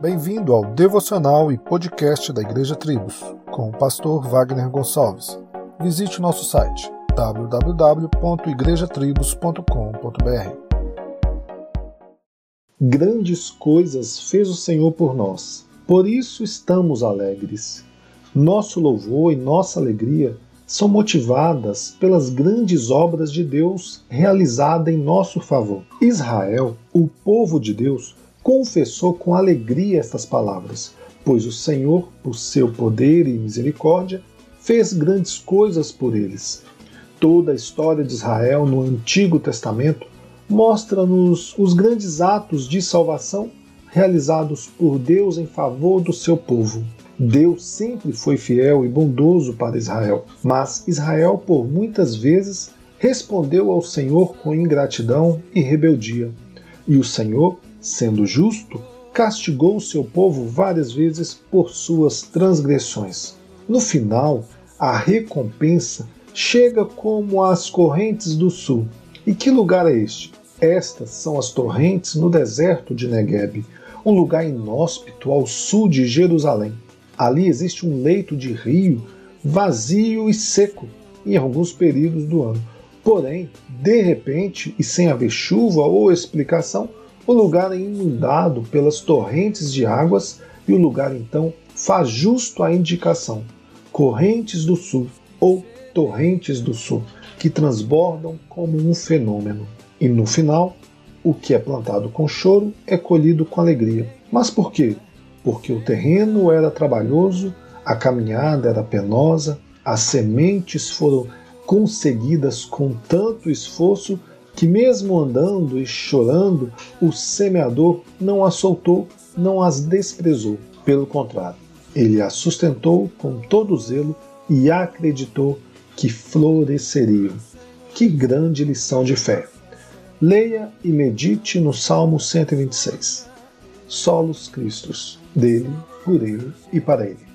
Bem-vindo ao devocional e podcast da Igreja Tribos, com o pastor Wagner Gonçalves. Visite o nosso site www.igrejatribos.com.br. Grandes coisas fez o Senhor por nós, por isso estamos alegres. Nosso louvor e nossa alegria são motivadas pelas grandes obras de Deus realizadas em nosso favor. Israel, o povo de Deus, confessou com alegria estas palavras, pois o Senhor, por seu poder e misericórdia, fez grandes coisas por eles. Toda a história de Israel no Antigo Testamento mostra-nos os grandes atos de salvação realizados por Deus em favor do seu povo. Deus sempre foi fiel e bondoso para Israel, mas Israel por muitas vezes respondeu ao Senhor com ingratidão e rebeldia. E o Senhor, sendo justo, castigou seu povo várias vezes por suas transgressões. No final, a recompensa chega como as correntes do sul. E que lugar é este? Estas são as torrentes no deserto de Negueb, um lugar inóspito ao sul de Jerusalém. Ali existe um leito de rio vazio e seco em alguns períodos do ano. Porém, de repente, e sem haver chuva ou explicação, o lugar é inundado pelas torrentes de águas e o lugar então faz justo a indicação: correntes do sul ou torrentes do sul, que transbordam como um fenômeno. E no final, o que é plantado com choro é colhido com alegria. Mas por quê? porque o terreno era trabalhoso, a caminhada era penosa, as sementes foram conseguidas com tanto esforço que, mesmo andando e chorando, o semeador não as soltou, não as desprezou. Pelo contrário, ele as sustentou com todo zelo e acreditou que floresceriam. Que grande lição de fé! Leia e medite no Salmo 126. Solos Cristos dele, por ele e para ele.